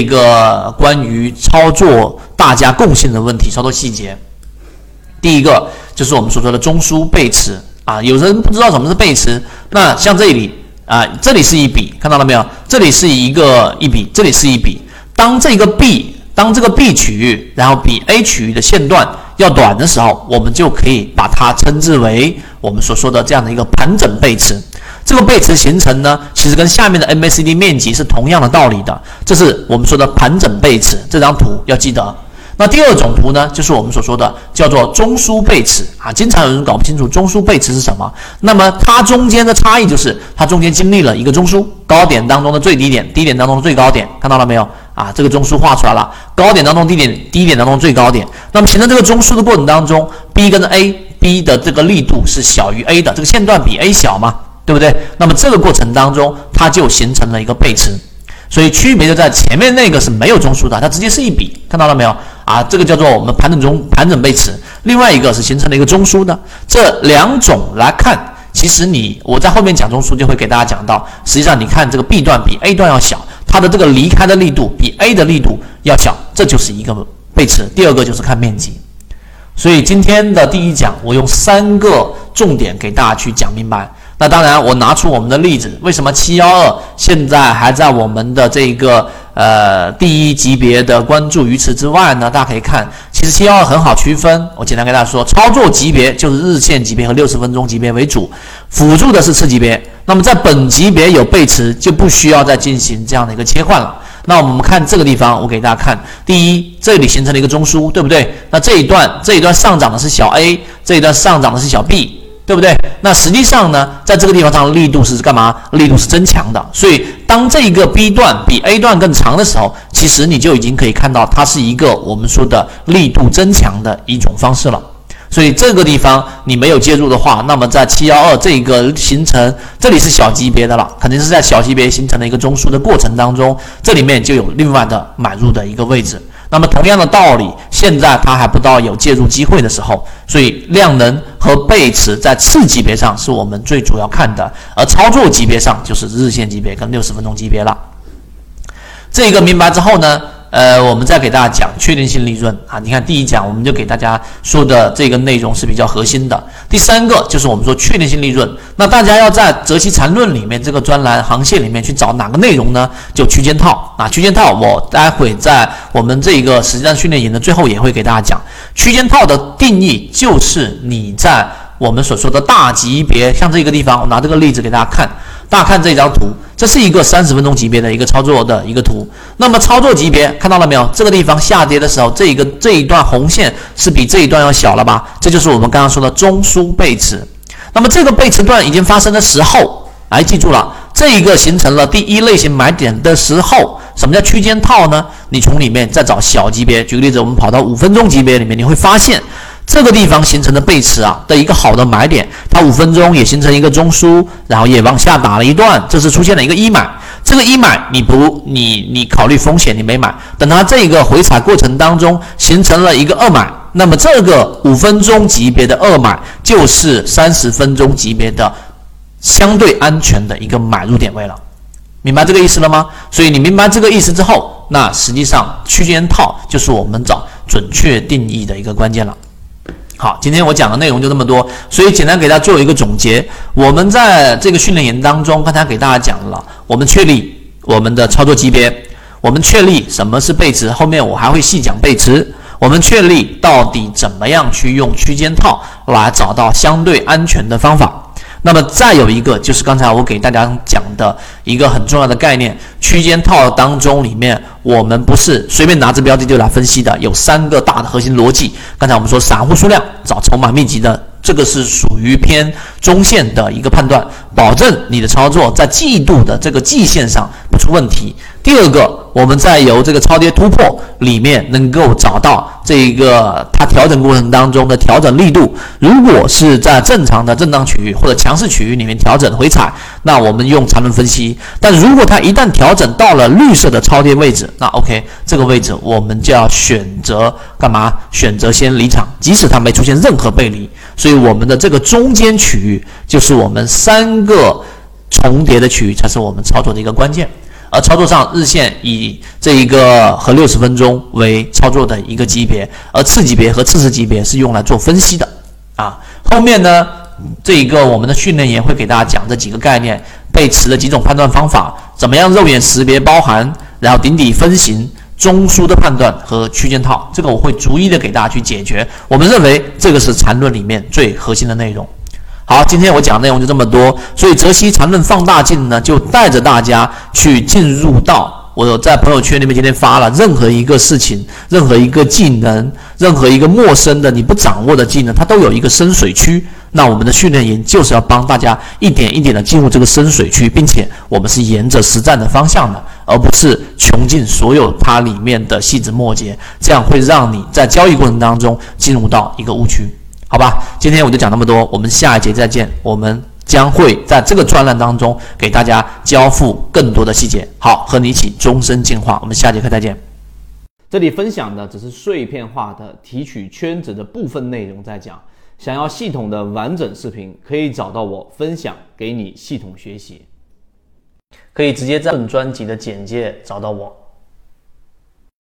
一个关于操作大家共性的问题，操作细节。第一个就是我们所说的中枢背驰啊，有人不知道什么是背驰，那像这里啊，这里是一笔，看到了没有？这里是一个一笔，这里是一笔。当这个 B，当这个 B 区域，然后比 A 区域的线段要短的时候，我们就可以把它称之为我们所说的这样的一个盘整背驰。这个背驰形成呢，其实跟下面的 MACD 面积是同样的道理的，这是我们说的盘整背驰。这张图要记得。那第二种图呢，就是我们所说的叫做中枢背驰啊。经常有人搞不清楚中枢背驰是什么。那么它中间的差异就是它中间经历了一个中枢高点当中的最低点，低点当中的最高点，看到了没有啊？这个中枢画出来了，高点当中低点，低点当中最高点。那么形成这个中枢的过程当中，B 跟 A，B 的这个力度是小于 A 的，这个线段比 A 小嘛，对不对？那么这个过程当中，它就形成了一个背驰。所以区别就在前面那个是没有中枢的，它直接是一笔，看到了没有啊？这个叫做我们盘整中盘整背驰。另外一个是形成了一个中枢的，这两种来看，其实你我在后面讲中枢就会给大家讲到，实际上你看这个 B 段比 A 段要小，它的这个离开的力度比 A 的力度要小，这就是一个背驰。第二个就是看面积。所以今天的第一讲，我用三个重点给大家去讲明白。那当然，我拿出我们的例子，为什么七幺二现在还在我们的这个呃第一级别的关注？于此之外呢，大家可以看，其实七幺二很好区分。我简单跟大家说，操作级别就是日线级别和六十分钟级别为主，辅助的是次级别。那么在本级别有背驰，就不需要再进行这样的一个切换了。那我们看这个地方，我给大家看，第一，这里形成了一个中枢，对不对？那这一段这一段上涨的是小 A，这一段上涨的是小 B。对不对？那实际上呢，在这个地方上力度是干嘛？力度是增强的。所以当这一个 B 段比 A 段更长的时候，其实你就已经可以看到它是一个我们说的力度增强的一种方式了。所以这个地方你没有介入的话，那么在七幺二这一个形成，这里是小级别的了，肯定是在小级别形成的一个中枢的过程当中，这里面就有另外的买入的一个位置。那么同样的道理，现在它还不到有介入机会的时候，所以量能和背驰在次级别上是我们最主要看的，而操作级别上就是日线级别跟六十分钟级别了。这个明白之后呢？呃，我们再给大家讲确定性利润啊。你看第一讲我们就给大家说的这个内容是比较核心的。第三个就是我们说确定性利润。那大家要在择期缠论里面这个专栏航线里面去找哪个内容呢？就区间套啊。区间套我待会在我们这个实战训练营的最后也会给大家讲。区间套的定义就是你在我们所说的大级别，像这个地方，我拿这个例子给大家看。大家看这张图，这是一个三十分钟级别的一个操作的一个图。那么操作级别看到了没有？这个地方下跌的时候，这一个这一段红线是比这一段要小了吧？这就是我们刚刚说的中枢背驰。那么这个背驰段已经发生的时候，来记住了，这一个形成了第一类型买点的时候，什么叫区间套呢？你从里面再找小级别，举个例子，我们跑到五分钟级别里面，你会发现。这个地方形成的背驰啊的一个好的买点，它五分钟也形成一个中枢，然后也往下打了一段，这是出现了一个一买。这个一买你不你你考虑风险你没买，等它这个回踩过程当中形成了一个二买，那么这个五分钟级别的二买就是三十分钟级别的相对安全的一个买入点位了，明白这个意思了吗？所以你明白这个意思之后，那实际上区间套就是我们找准确定义的一个关键了。好，今天我讲的内容就这么多，所以简单给大家做一个总结。我们在这个训练营当中，刚才给大家讲了，我们确立我们的操作级别，我们确立什么是背驰，后面我还会细讲背驰。我们确立到底怎么样去用区间套来找到相对安全的方法。那么再有一个就是刚才我给大家讲的一个很重要的概念，区间套当中里面，我们不是随便拿着标的就来分析的，有三个大的核心逻辑。刚才我们说散户数量找筹码密集的，这个是属于偏中线的一个判断，保证你的操作在季度的这个季线上不出问题。第二个，我们在由这个超跌突破里面能够找到这一个它调整过程当中的调整力度。如果是在正常的震荡区域或者强势区域里面调整回踩，那我们用缠论分析。但如果它一旦调整到了绿色的超跌位置，那 OK，这个位置我们就要选择干嘛？选择先离场，即使它没出现任何背离。所以我们的这个中间区域就是我们三个重叠的区域，才是我们操作的一个关键。而操作上日线以这一个和六十分钟为操作的一个级别，而次级别和次次级别是用来做分析的啊。后面呢，这一个我们的训练营会给大家讲这几个概念，背驰的几种判断方法，怎么样肉眼识别包含，然后顶底分型。中枢的判断和区间套，这个我会逐一的给大家去解决。我们认为这个是缠论里面最核心的内容。好，今天我讲的内容就这么多。所以泽西缠论放大镜呢，就带着大家去进入到我在朋友圈里面今天发了，任何一个事情，任何一个技能，任何一个陌生的你不掌握的技能，它都有一个深水区。那我们的训练营就是要帮大家一点一点的进入这个深水区，并且我们是沿着实战的方向的，而不是穷尽所有它里面的细枝末节，这样会让你在交易过程当中进入到一个误区，好吧？今天我就讲那么多，我们下一节再见。我们将会在这个专栏当中给大家交付更多的细节，好，和你一起终身进化。我们下节课再见。这里分享的只是碎片化的提取圈子的部分内容，在讲。想要系统的完整视频，可以找到我分享给你系统学习，可以直接在本专辑的简介找到我。